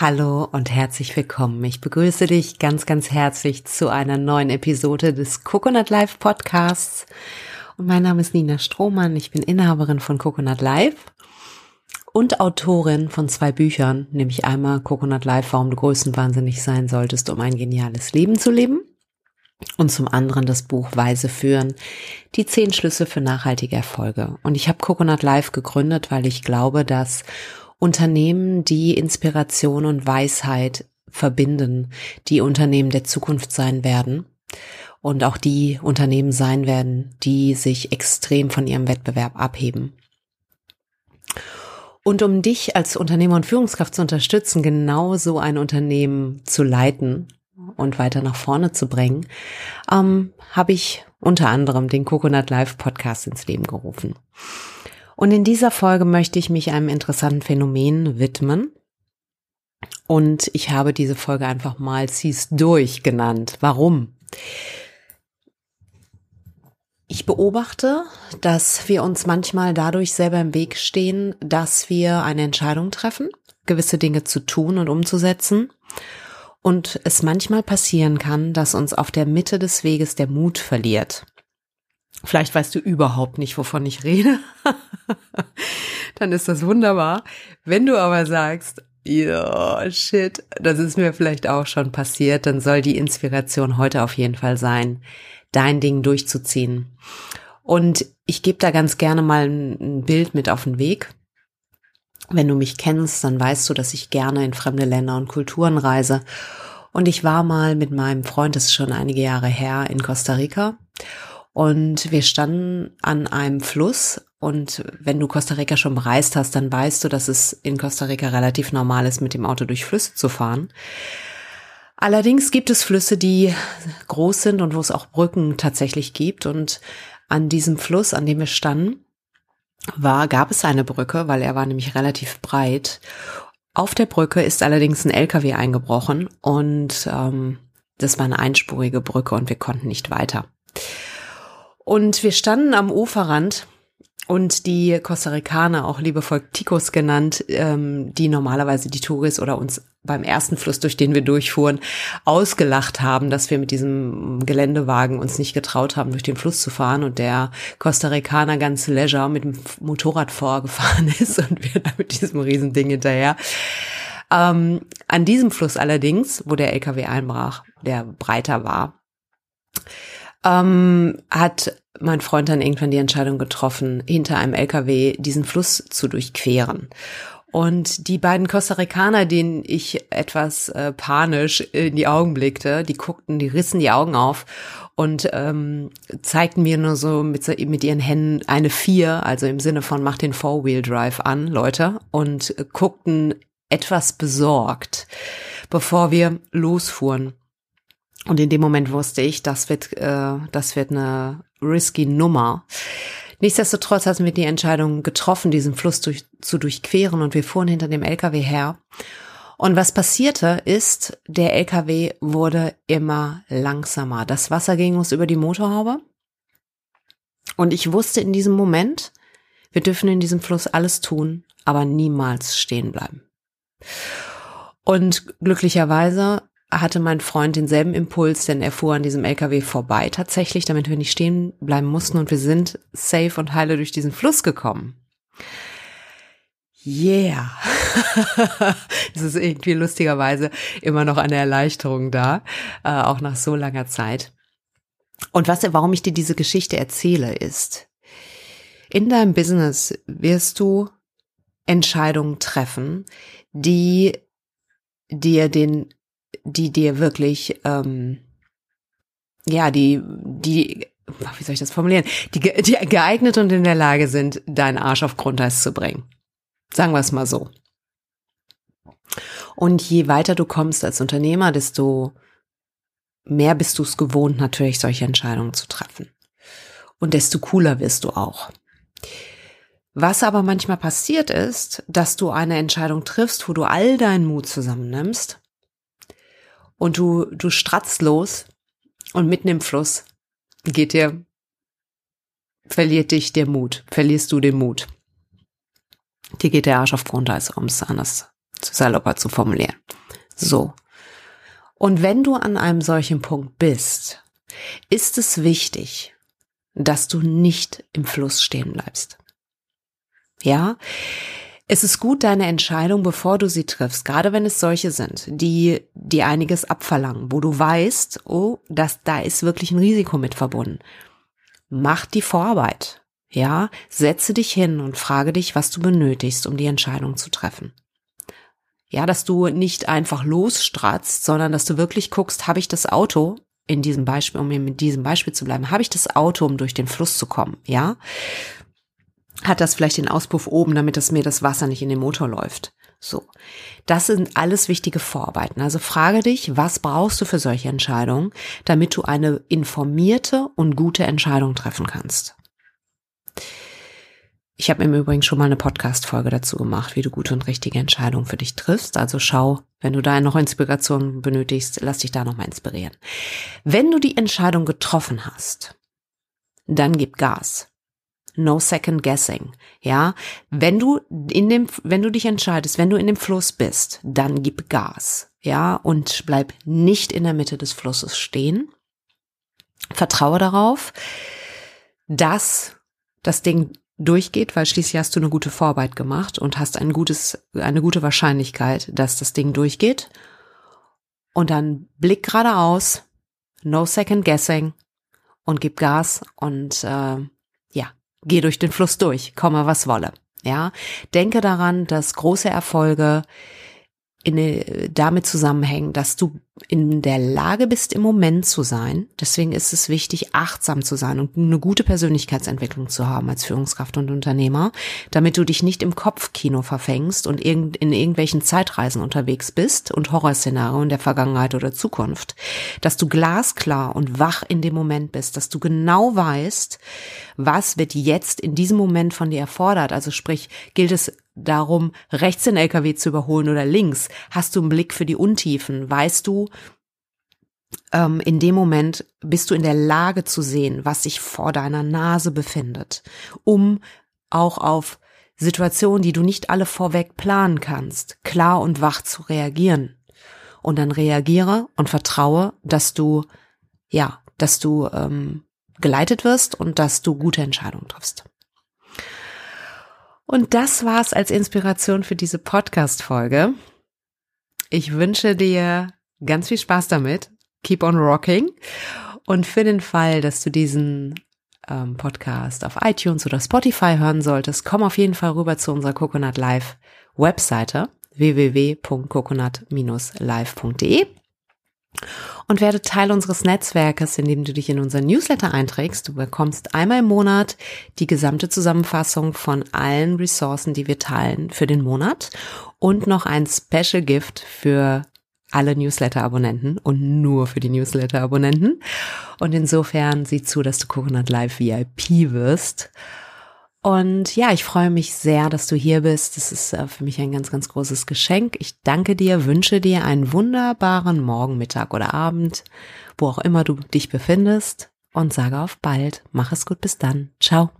Hallo und herzlich willkommen. Ich begrüße dich ganz, ganz herzlich zu einer neuen Episode des Coconut Life Podcasts. Und mein Name ist Nina Strohmann. Ich bin Inhaberin von Coconut Life und Autorin von zwei Büchern, nämlich einmal Coconut Life, warum du größenwahnsinnig sein solltest, um ein geniales Leben zu leben. Und zum anderen das Buch Weise führen, die zehn Schlüsse für nachhaltige Erfolge. Und ich habe Coconut Life gegründet, weil ich glaube, dass Unternehmen, die Inspiration und Weisheit verbinden, die Unternehmen der Zukunft sein werden und auch die Unternehmen sein werden, die sich extrem von ihrem Wettbewerb abheben. Und um dich als Unternehmer und Führungskraft zu unterstützen, genau so ein Unternehmen zu leiten und weiter nach vorne zu bringen, ähm, habe ich unter anderem den Coconut Live Podcast ins Leben gerufen. Und in dieser Folge möchte ich mich einem interessanten Phänomen widmen. Und ich habe diese Folge einfach mal Zieh's durch genannt. Warum? Ich beobachte, dass wir uns manchmal dadurch selber im Weg stehen, dass wir eine Entscheidung treffen, gewisse Dinge zu tun und umzusetzen. Und es manchmal passieren kann, dass uns auf der Mitte des Weges der Mut verliert. Vielleicht weißt du überhaupt nicht, wovon ich rede. Dann ist das wunderbar. Wenn du aber sagst, ja, shit, das ist mir vielleicht auch schon passiert, dann soll die Inspiration heute auf jeden Fall sein, dein Ding durchzuziehen. Und ich gebe da ganz gerne mal ein Bild mit auf den Weg. Wenn du mich kennst, dann weißt du, dass ich gerne in fremde Länder und Kulturen reise. Und ich war mal mit meinem Freund, das ist schon einige Jahre her, in Costa Rica. Und wir standen an einem Fluss und wenn du Costa Rica schon bereist hast, dann weißt du, dass es in Costa Rica relativ normal ist, mit dem Auto durch Flüsse zu fahren. Allerdings gibt es Flüsse, die groß sind und wo es auch Brücken tatsächlich gibt. Und an diesem Fluss, an dem wir standen, war, gab es eine Brücke, weil er war nämlich relativ breit. Auf der Brücke ist allerdings ein LKW eingebrochen und ähm, das war eine einspurige Brücke und wir konnten nicht weiter. Und wir standen am Uferrand und die Costa Ricaner, auch liebevoll Ticos genannt, ähm, die normalerweise die Touris oder uns beim ersten Fluss, durch den wir durchfuhren, ausgelacht haben, dass wir mit diesem Geländewagen uns nicht getraut haben, durch den Fluss zu fahren und der Costa Ricaner ganz leisure mit dem Motorrad vorgefahren ist und wir da mit diesem Riesending hinterher. Ähm, an diesem Fluss allerdings, wo der LKW einbrach, der breiter war, ähm, hat mein Freund dann irgendwann die Entscheidung getroffen, hinter einem LKW diesen Fluss zu durchqueren. Und die beiden Costa Ricaner, denen ich etwas äh, panisch in die Augen blickte, die guckten, die rissen die Augen auf und ähm, zeigten mir nur so mit, mit ihren Händen eine Vier, also im Sinne von mach den Four-Wheel-Drive an, Leute, und guckten etwas besorgt, bevor wir losfuhren. Und in dem Moment wusste ich, das wird, äh, das wird eine risky Nummer. Nichtsdestotrotz hatten wir die Entscheidung getroffen, diesen Fluss durch, zu durchqueren und wir fuhren hinter dem LKW her. Und was passierte ist, der LKW wurde immer langsamer. Das Wasser ging uns über die Motorhaube. Und ich wusste in diesem Moment, wir dürfen in diesem Fluss alles tun, aber niemals stehen bleiben. Und glücklicherweise hatte mein Freund denselben Impuls, denn er fuhr an diesem LKW vorbei tatsächlich, damit wir nicht stehen bleiben mussten und wir sind safe und heile durch diesen Fluss gekommen. Yeah. es ist irgendwie lustigerweise immer noch eine Erleichterung da, äh, auch nach so langer Zeit. Und was, warum ich dir diese Geschichte erzähle, ist, in deinem Business wirst du Entscheidungen treffen, die dir den die dir wirklich, ähm, ja, die, die, wie soll ich das formulieren, die, die geeignet und in der Lage sind, deinen Arsch auf Grundeis zu bringen. Sagen wir es mal so. Und je weiter du kommst als Unternehmer, desto mehr bist du es gewohnt, natürlich solche Entscheidungen zu treffen. Und desto cooler wirst du auch. Was aber manchmal passiert ist, dass du eine Entscheidung triffst, wo du all deinen Mut zusammennimmst und du, du stratzt los und mitten im Fluss geht dir, verliert dich der Mut, verlierst du den Mut. Dir geht der Arsch auf Grundeis, um es anders zu salopper zu formulieren. So. Und wenn du an einem solchen Punkt bist, ist es wichtig, dass du nicht im Fluss stehen bleibst. Ja, es ist gut, deine Entscheidung, bevor du sie triffst, gerade wenn es solche sind, die dir einiges abverlangen, wo du weißt, oh, das, da ist wirklich ein Risiko mit verbunden. Mach die Vorarbeit. Ja, setze dich hin und frage dich, was du benötigst, um die Entscheidung zu treffen. Ja, dass du nicht einfach losstratzt, sondern dass du wirklich guckst, habe ich das Auto in diesem Beispiel, um mit diesem Beispiel zu bleiben, habe ich das Auto, um durch den Fluss zu kommen, ja? Hat das vielleicht den Auspuff oben, damit es mir das Wasser nicht in den Motor läuft? So. Das sind alles wichtige Vorarbeiten. Also frage dich, was brauchst du für solche Entscheidungen, damit du eine informierte und gute Entscheidung treffen kannst? Ich habe im Übrigen schon mal eine Podcast-Folge dazu gemacht, wie du gute und richtige Entscheidungen für dich triffst. Also schau, wenn du da noch Inspiration benötigst, lass dich da nochmal inspirieren. Wenn du die Entscheidung getroffen hast, dann gib Gas. No second guessing. Ja, wenn du in dem, wenn du dich entscheidest, wenn du in dem Fluss bist, dann gib Gas. Ja, und bleib nicht in der Mitte des Flusses stehen. Vertraue darauf, dass das Ding durchgeht, weil schließlich hast du eine gute Vorarbeit gemacht und hast ein gutes, eine gute Wahrscheinlichkeit, dass das Ding durchgeht. Und dann blick geradeaus, no second guessing und gib Gas und äh, geh durch den Fluss durch, komme was wolle. Ja, denke daran, dass große Erfolge in, damit zusammenhängen, dass du in der Lage bist, im Moment zu sein. Deswegen ist es wichtig, achtsam zu sein und eine gute Persönlichkeitsentwicklung zu haben als Führungskraft und Unternehmer, damit du dich nicht im Kopfkino verfängst und in irgendwelchen Zeitreisen unterwegs bist und Horrorszenarien der Vergangenheit oder Zukunft. Dass du glasklar und wach in dem Moment bist, dass du genau weißt, was wird jetzt in diesem Moment von dir erfordert. Also sprich, gilt es darum, rechts den LKW zu überholen oder links? Hast du einen Blick für die Untiefen? Weißt du, ähm, in dem Moment bist du in der Lage zu sehen, was sich vor deiner Nase befindet, um auch auf Situationen, die du nicht alle vorweg planen kannst, klar und wach zu reagieren. Und dann reagiere und vertraue, dass du, ja, dass du ähm, geleitet wirst und dass du gute Entscheidungen triffst. Und das war's als Inspiration für diese Podcast-Folge. Ich wünsche dir ganz viel Spaß damit. Keep on rocking. Und für den Fall, dass du diesen ähm, Podcast auf iTunes oder Spotify hören solltest, komm auf jeden Fall rüber zu unserer Coconut Live Webseite www.coconut-live.de und werde Teil unseres Netzwerkes, indem du dich in unseren Newsletter einträgst. Du bekommst einmal im Monat die gesamte Zusammenfassung von allen Ressourcen, die wir teilen für den Monat und noch ein Special Gift für alle Newsletter-Abonnenten und nur für die Newsletter-Abonnenten. Und insofern sieh zu, dass du Coconut Live VIP wirst. Und ja, ich freue mich sehr, dass du hier bist. Das ist äh, für mich ein ganz, ganz großes Geschenk. Ich danke dir, wünsche dir einen wunderbaren Morgen, Mittag oder Abend, wo auch immer du dich befindest und sage auf bald. Mach es gut, bis dann. Ciao.